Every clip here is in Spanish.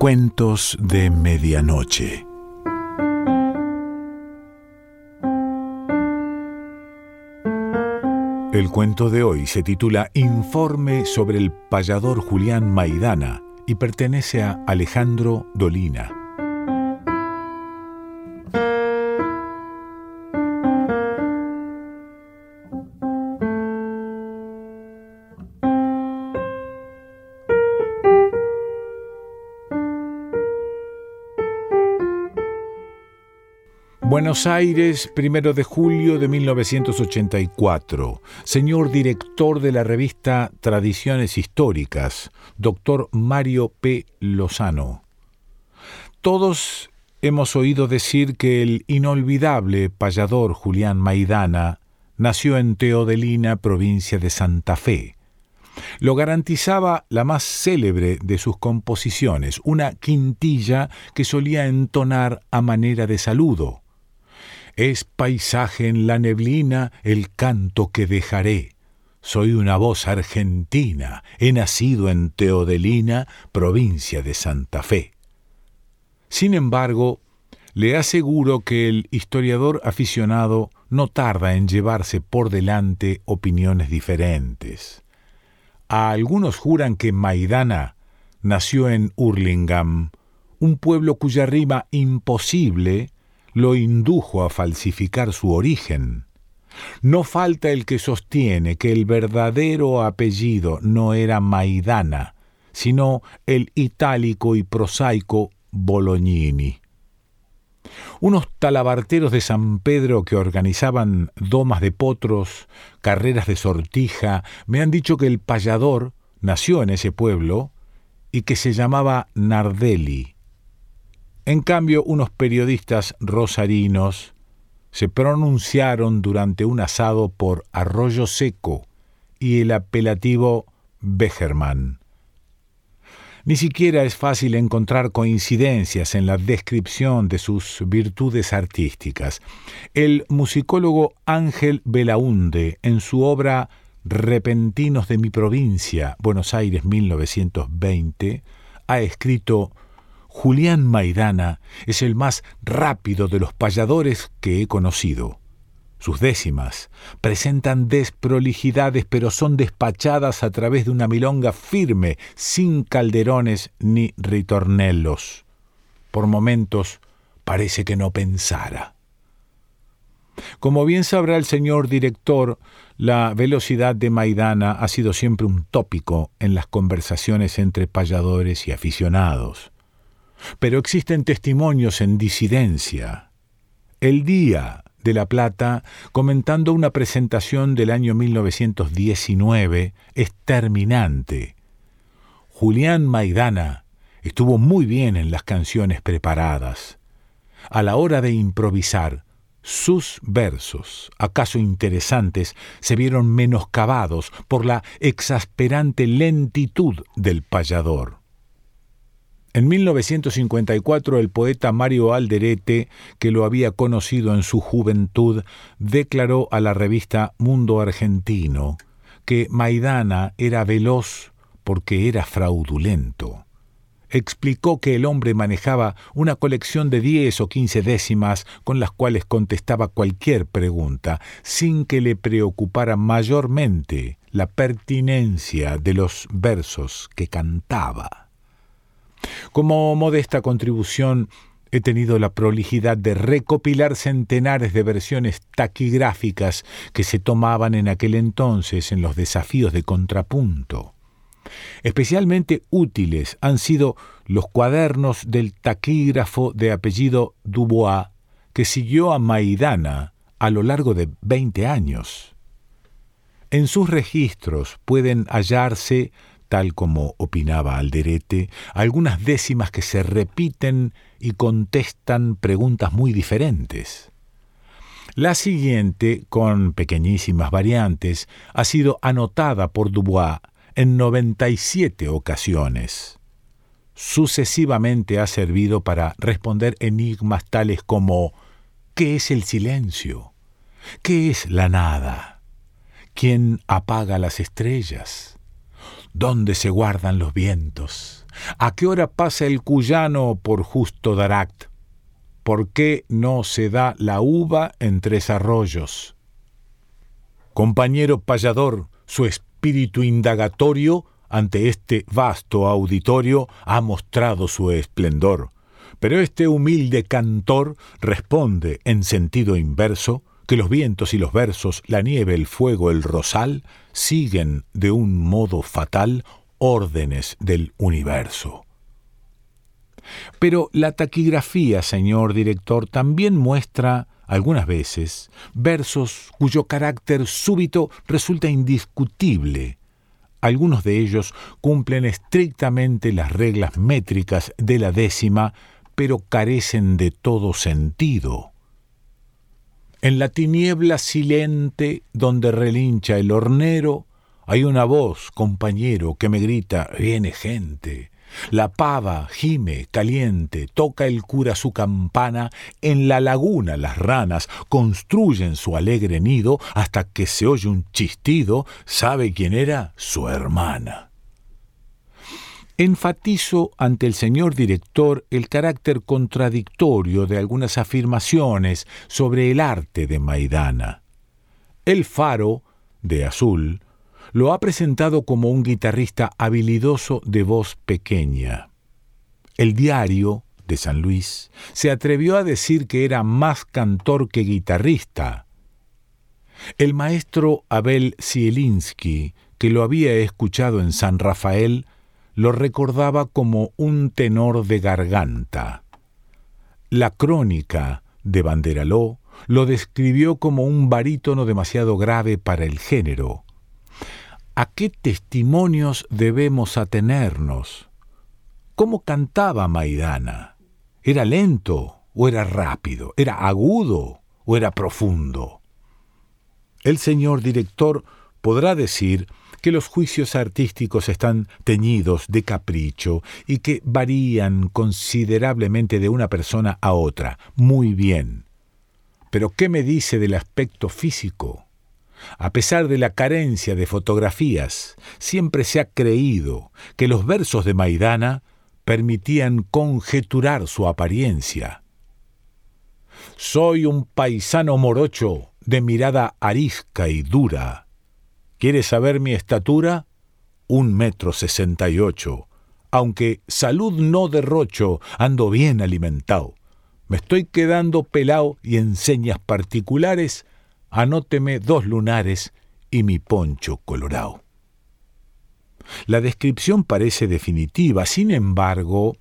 Cuentos de Medianoche. El cuento de hoy se titula Informe sobre el payador Julián Maidana y pertenece a Alejandro Dolina. Buenos Aires, primero de julio de 1984. Señor director de la revista Tradiciones Históricas, doctor Mario P. Lozano. Todos hemos oído decir que el inolvidable payador Julián Maidana nació en Teodelina, provincia de Santa Fe. Lo garantizaba la más célebre de sus composiciones, una quintilla que solía entonar a manera de saludo es paisaje en la neblina el canto que dejaré. Soy una voz argentina, he nacido en Teodelina, provincia de Santa Fe. Sin embargo, le aseguro que el historiador aficionado no tarda en llevarse por delante opiniones diferentes. A algunos juran que Maidana nació en Hurlingham, un pueblo cuya rima imposible lo indujo a falsificar su origen. No falta el que sostiene que el verdadero apellido no era Maidana, sino el itálico y prosaico Bolognini. Unos talabarteros de San Pedro que organizaban domas de potros, carreras de sortija, me han dicho que el payador nació en ese pueblo y que se llamaba Nardelli. En cambio, unos periodistas rosarinos se pronunciaron durante un asado por Arroyo Seco y el apelativo Becherman. Ni siquiera es fácil encontrar coincidencias en la descripción de sus virtudes artísticas. El musicólogo Ángel Belaunde, en su obra Repentinos de mi provincia, Buenos Aires 1920, ha escrito Julián Maidana es el más rápido de los payadores que he conocido. Sus décimas presentan desprolijidades, pero son despachadas a través de una milonga firme, sin calderones ni ritornellos. Por momentos parece que no pensara. Como bien sabrá el señor director, la velocidad de Maidana ha sido siempre un tópico en las conversaciones entre payadores y aficionados. Pero existen testimonios en disidencia. El día de La Plata, comentando una presentación del año 1919, es terminante. Julián Maidana estuvo muy bien en las canciones preparadas. A la hora de improvisar, sus versos, acaso interesantes, se vieron menoscabados por la exasperante lentitud del payador. En 1954 el poeta Mario Alderete, que lo había conocido en su juventud, declaró a la revista Mundo Argentino que Maidana era veloz porque era fraudulento. Explicó que el hombre manejaba una colección de diez o quince décimas con las cuales contestaba cualquier pregunta, sin que le preocupara mayormente la pertinencia de los versos que cantaba. Como modesta contribución, he tenido la prolijidad de recopilar centenares de versiones taquigráficas que se tomaban en aquel entonces en los desafíos de contrapunto. Especialmente útiles han sido los cuadernos del taquígrafo de apellido Dubois, que siguió a Maidana a lo largo de veinte años. En sus registros pueden hallarse tal como opinaba Alderete, algunas décimas que se repiten y contestan preguntas muy diferentes. La siguiente, con pequeñísimas variantes, ha sido anotada por Dubois en 97 ocasiones. Sucesivamente ha servido para responder enigmas tales como ¿qué es el silencio? ¿Qué es la nada? ¿Quién apaga las estrellas? ¿Dónde se guardan los vientos? ¿A qué hora pasa el cuyano por justo Daract? ¿Por qué no se da la uva en tres arroyos? Compañero payador, su espíritu indagatorio ante este vasto auditorio ha mostrado su esplendor. Pero este humilde cantor responde en sentido inverso que los vientos y los versos, la nieve, el fuego, el rosal, siguen de un modo fatal órdenes del universo. Pero la taquigrafía, señor director, también muestra algunas veces versos cuyo carácter súbito resulta indiscutible. Algunos de ellos cumplen estrictamente las reglas métricas de la décima, pero carecen de todo sentido. En la tiniebla silente donde relincha el hornero, hay una voz, compañero, que me grita, viene gente. La pava gime caliente, toca el cura su campana, en la laguna las ranas construyen su alegre nido hasta que se oye un chistido, sabe quién era su hermana. Enfatizo ante el señor director el carácter contradictorio de algunas afirmaciones sobre el arte de Maidana. El faro, de azul, lo ha presentado como un guitarrista habilidoso de voz pequeña. El diario de San Luis se atrevió a decir que era más cantor que guitarrista. El maestro Abel Zielinski, que lo había escuchado en San Rafael, lo recordaba como un tenor de garganta. La crónica de Banderaló lo describió como un barítono demasiado grave para el género, ¿A qué testimonios debemos atenernos? ¿Cómo cantaba Maidana? ¿Era lento o era rápido? ¿Era agudo o era profundo? El señor director podrá decir que los juicios artísticos están teñidos de capricho y que varían considerablemente de una persona a otra. Muy bien. Pero ¿qué me dice del aspecto físico? A pesar de la carencia de fotografías, siempre se ha creído que los versos de Maidana permitían conjeturar su apariencia. Soy un paisano morocho de mirada arisca y dura. ¿Quieres saber mi estatura? Un metro sesenta y ocho. Aunque salud no derrocho, ando bien alimentado. Me estoy quedando pelao y en señas particulares anóteme dos lunares y mi poncho colorado. La descripción parece definitiva, sin embargo,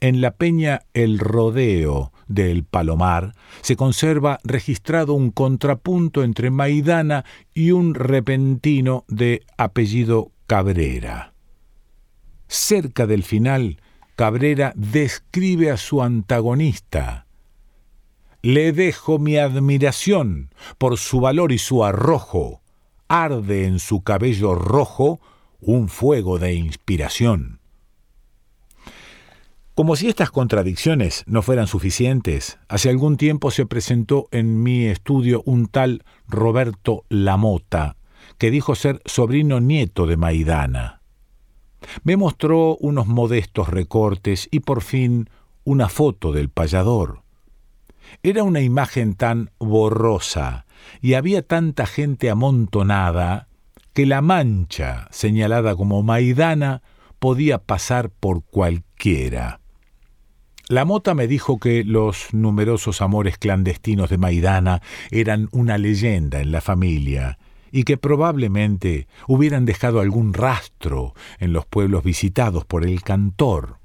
en la peña El Rodeo del Palomar se conserva registrado un contrapunto entre Maidana y un repentino de apellido Cabrera. Cerca del final, Cabrera describe a su antagonista, le dejo mi admiración por su valor y su arrojo. Arde en su cabello rojo un fuego de inspiración. Como si estas contradicciones no fueran suficientes, hace algún tiempo se presentó en mi estudio un tal Roberto Lamota, que dijo ser sobrino nieto de Maidana. Me mostró unos modestos recortes y por fin una foto del payador. Era una imagen tan borrosa y había tanta gente amontonada que la mancha, señalada como Maidana, podía pasar por cualquiera. La mota me dijo que los numerosos amores clandestinos de Maidana eran una leyenda en la familia y que probablemente hubieran dejado algún rastro en los pueblos visitados por el cantor.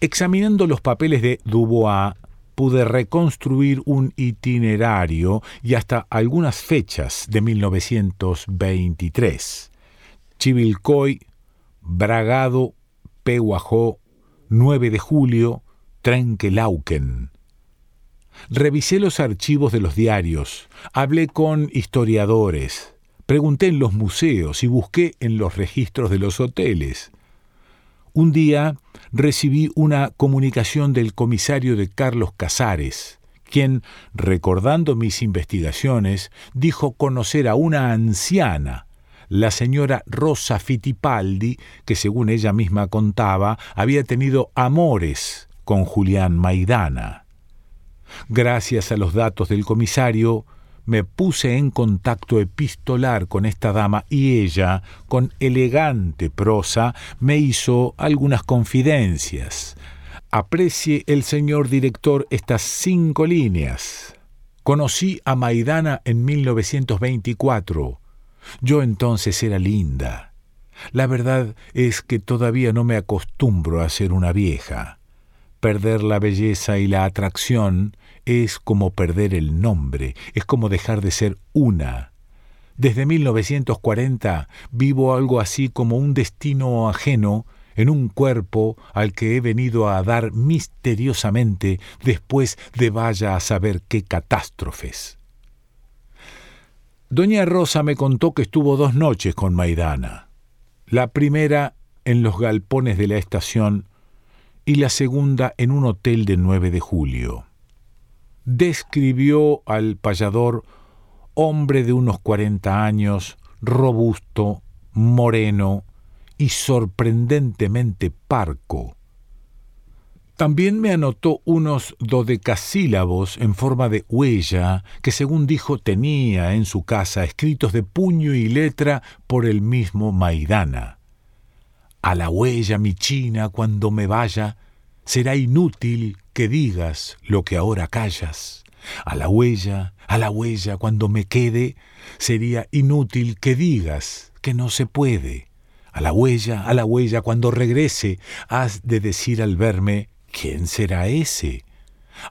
Examinando los papeles de Dubois, pude reconstruir un itinerario y hasta algunas fechas de 1923. Chivilcoy, Bragado, Pehuajó, 9 de julio, Trenquelauquen. Revisé los archivos de los diarios, hablé con historiadores, pregunté en los museos y busqué en los registros de los hoteles. Un día recibí una comunicación del comisario de Carlos Casares, quien, recordando mis investigaciones, dijo conocer a una anciana, la señora Rosa Fittipaldi, que según ella misma contaba, había tenido amores con Julián Maidana. Gracias a los datos del comisario, me puse en contacto epistolar con esta dama y ella, con elegante prosa, me hizo algunas confidencias. Aprecie el señor director estas cinco líneas. Conocí a Maidana en 1924. Yo entonces era linda. La verdad es que todavía no me acostumbro a ser una vieja. Perder la belleza y la atracción es como perder el nombre, es como dejar de ser una. Desde 1940 vivo algo así como un destino ajeno en un cuerpo al que he venido a dar misteriosamente después de vaya a saber qué catástrofes. Doña Rosa me contó que estuvo dos noches con Maidana. La primera en los galpones de la estación y la segunda en un hotel de 9 de julio describió al payador hombre de unos cuarenta años, robusto, moreno y sorprendentemente parco. También me anotó unos dodecasílabos en forma de huella que, según dijo, tenía en su casa escritos de puño y letra por el mismo Maidana. A la huella, mi china, cuando me vaya, será inútil que digas lo que ahora callas. A la huella, a la huella, cuando me quede, sería inútil que digas que no se puede. A la huella, a la huella, cuando regrese, has de decir al verme, ¿quién será ese?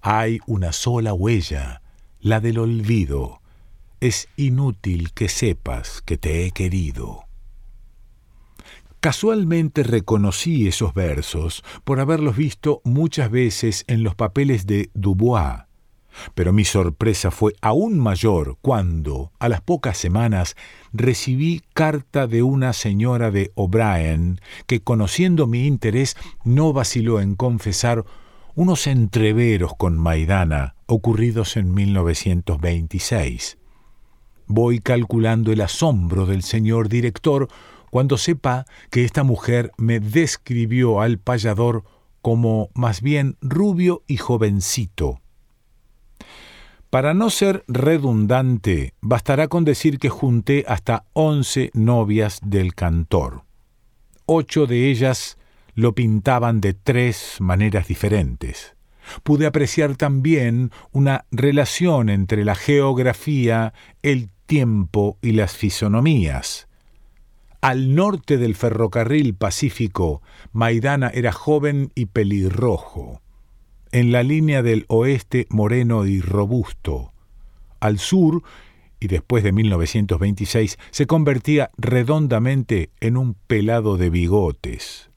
Hay una sola huella, la del olvido. Es inútil que sepas que te he querido. Casualmente reconocí esos versos por haberlos visto muchas veces en los papeles de Dubois, pero mi sorpresa fue aún mayor cuando, a las pocas semanas, recibí carta de una señora de O'Brien que, conociendo mi interés, no vaciló en confesar unos entreveros con Maidana ocurridos en 1926. Voy calculando el asombro del señor director cuando sepa que esta mujer me describió al payador como más bien rubio y jovencito. Para no ser redundante, bastará con decir que junté hasta once novias del cantor. Ocho de ellas lo pintaban de tres maneras diferentes. Pude apreciar también una relación entre la geografía, el tiempo y las fisonomías. Al norte del ferrocarril Pacífico, Maidana era joven y pelirrojo. En la línea del oeste, moreno y robusto. Al sur, y después de 1926, se convertía redondamente en un pelado de bigotes.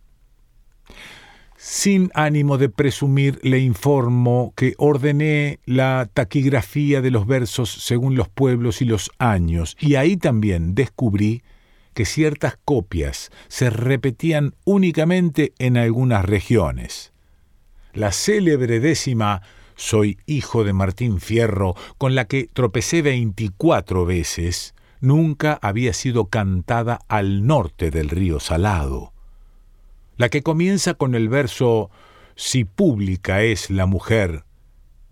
Sin ánimo de presumir, le informo que ordené la taquigrafía de los versos según los pueblos y los años, y ahí también descubrí que ciertas copias se repetían únicamente en algunas regiones. La célebre décima Soy hijo de Martín Fierro, con la que tropecé veinticuatro veces, nunca había sido cantada al norte del río Salado. La que comienza con el verso Si pública es la mujer,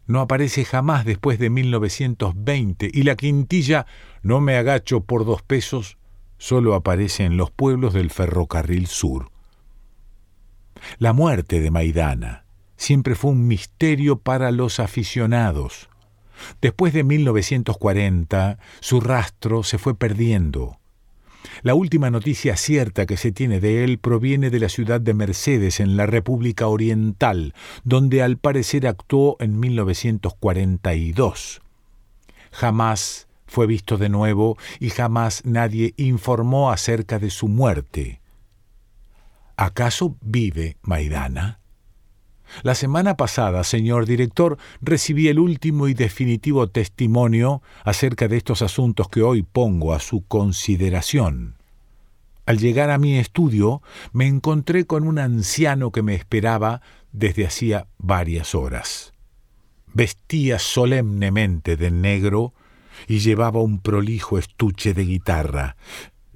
no aparece jamás después de 1920 y la quintilla No me agacho por dos pesos solo aparece en los pueblos del ferrocarril sur. La muerte de Maidana siempre fue un misterio para los aficionados. Después de 1940, su rastro se fue perdiendo. La última noticia cierta que se tiene de él proviene de la ciudad de Mercedes, en la República Oriental, donde al parecer actuó en 1942. Jamás fue visto de nuevo y jamás nadie informó acerca de su muerte. ¿Acaso vive Maidana? La semana pasada, señor director, recibí el último y definitivo testimonio acerca de estos asuntos que hoy pongo a su consideración. Al llegar a mi estudio, me encontré con un anciano que me esperaba desde hacía varias horas. Vestía solemnemente de negro y llevaba un prolijo estuche de guitarra,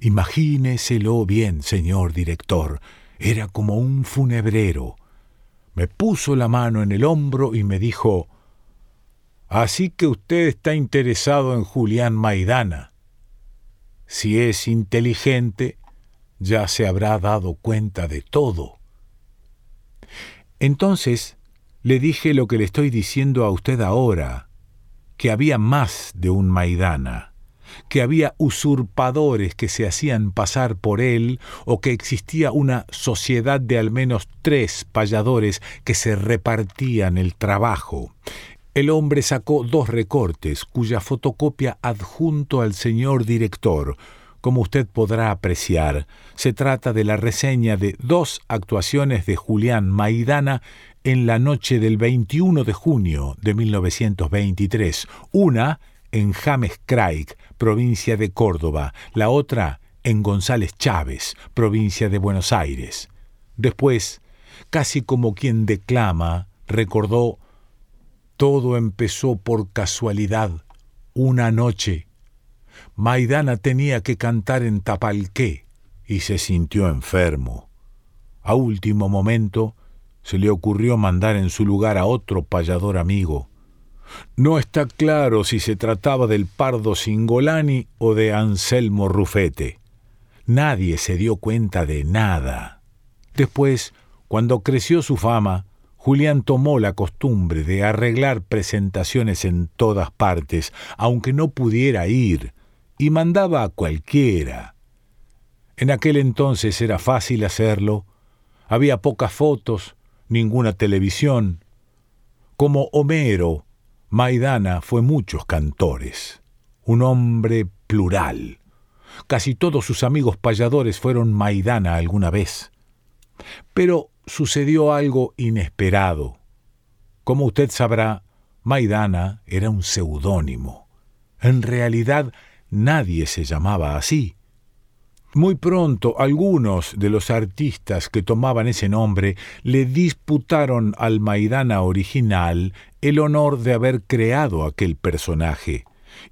Imagíneselo bien, señor director. Era como un funebrero. Me puso la mano en el hombro y me dijo Así que usted está interesado en Julián Maidana. Si es inteligente, ya se habrá dado cuenta de todo. Entonces le dije lo que le estoy diciendo a usted ahora, que había más de un Maidana que había usurpadores que se hacían pasar por él o que existía una sociedad de al menos tres payadores que se repartían el trabajo. El hombre sacó dos recortes cuya fotocopia adjunto al señor director. Como usted podrá apreciar, se trata de la reseña de dos actuaciones de Julián Maidana en la noche del 21 de junio de 1923, una en James Craig, provincia de Córdoba, la otra en González Chávez, provincia de Buenos Aires. Después, casi como quien declama, recordó, todo empezó por casualidad, una noche. Maidana tenía que cantar en Tapalqué y se sintió enfermo. A último momento se le ocurrió mandar en su lugar a otro payador amigo. No está claro si se trataba del Pardo Singolani o de Anselmo Rufete. Nadie se dio cuenta de nada. Después, cuando creció su fama, Julián tomó la costumbre de arreglar presentaciones en todas partes, aunque no pudiera ir, y mandaba a cualquiera. En aquel entonces era fácil hacerlo, había pocas fotos, ninguna televisión. Como Homero, Maidana fue muchos cantores, un hombre plural. Casi todos sus amigos payadores fueron Maidana alguna vez. Pero sucedió algo inesperado. Como usted sabrá, Maidana era un seudónimo. En realidad nadie se llamaba así. Muy pronto algunos de los artistas que tomaban ese nombre le disputaron al Maidana original el honor de haber creado aquel personaje,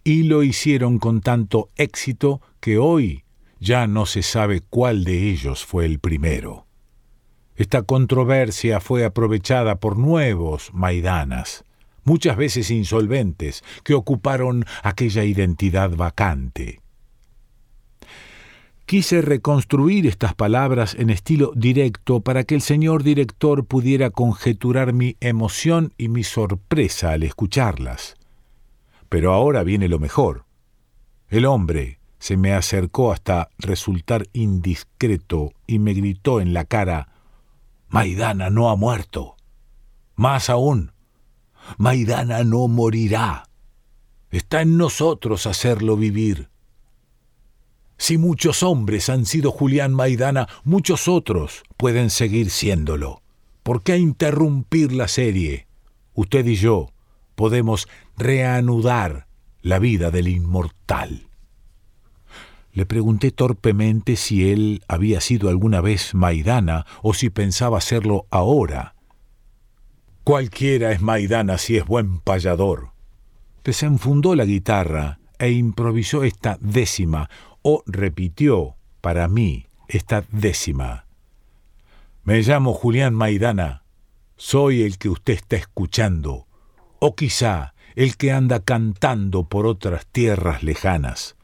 y lo hicieron con tanto éxito que hoy ya no se sabe cuál de ellos fue el primero. Esta controversia fue aprovechada por nuevos Maidanas, muchas veces insolventes, que ocuparon aquella identidad vacante. Quise reconstruir estas palabras en estilo directo para que el señor director pudiera conjeturar mi emoción y mi sorpresa al escucharlas. Pero ahora viene lo mejor. El hombre se me acercó hasta resultar indiscreto y me gritó en la cara Maidana no ha muerto. Más aún, Maidana no morirá. Está en nosotros hacerlo vivir. Si muchos hombres han sido Julián Maidana, muchos otros pueden seguir siéndolo. ¿Por qué interrumpir la serie? Usted y yo podemos reanudar la vida del inmortal. Le pregunté torpemente si él había sido alguna vez Maidana o si pensaba hacerlo ahora. Cualquiera es Maidana si es buen payador. Desenfundó la guitarra e improvisó esta décima, o repitió para mí esta décima. Me llamo Julián Maidana, soy el que usted está escuchando, o quizá el que anda cantando por otras tierras lejanas.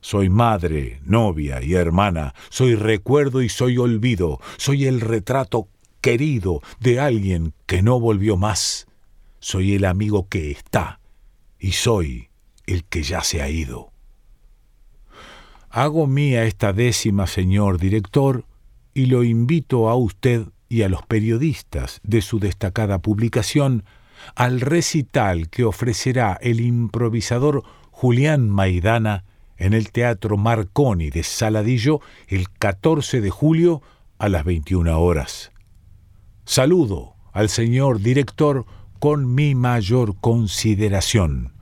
Soy madre, novia y hermana, soy recuerdo y soy olvido, soy el retrato querido de alguien que no volvió más, soy el amigo que está y soy el que ya se ha ido. Hago mía esta décima, señor director, y lo invito a usted y a los periodistas de su destacada publicación al recital que ofrecerá el improvisador Julián Maidana en el Teatro Marconi de Saladillo el 14 de julio a las 21 horas. Saludo al señor director con mi mayor consideración.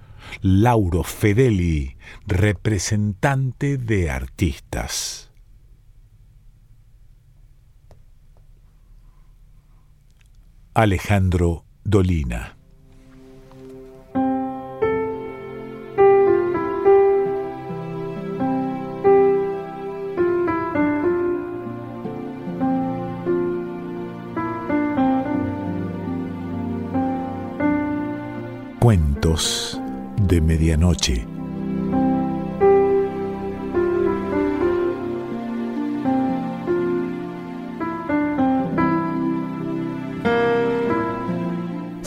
Lauro Fedeli, representante de artistas. Alejandro Dolina. Cuentos de Medianoche.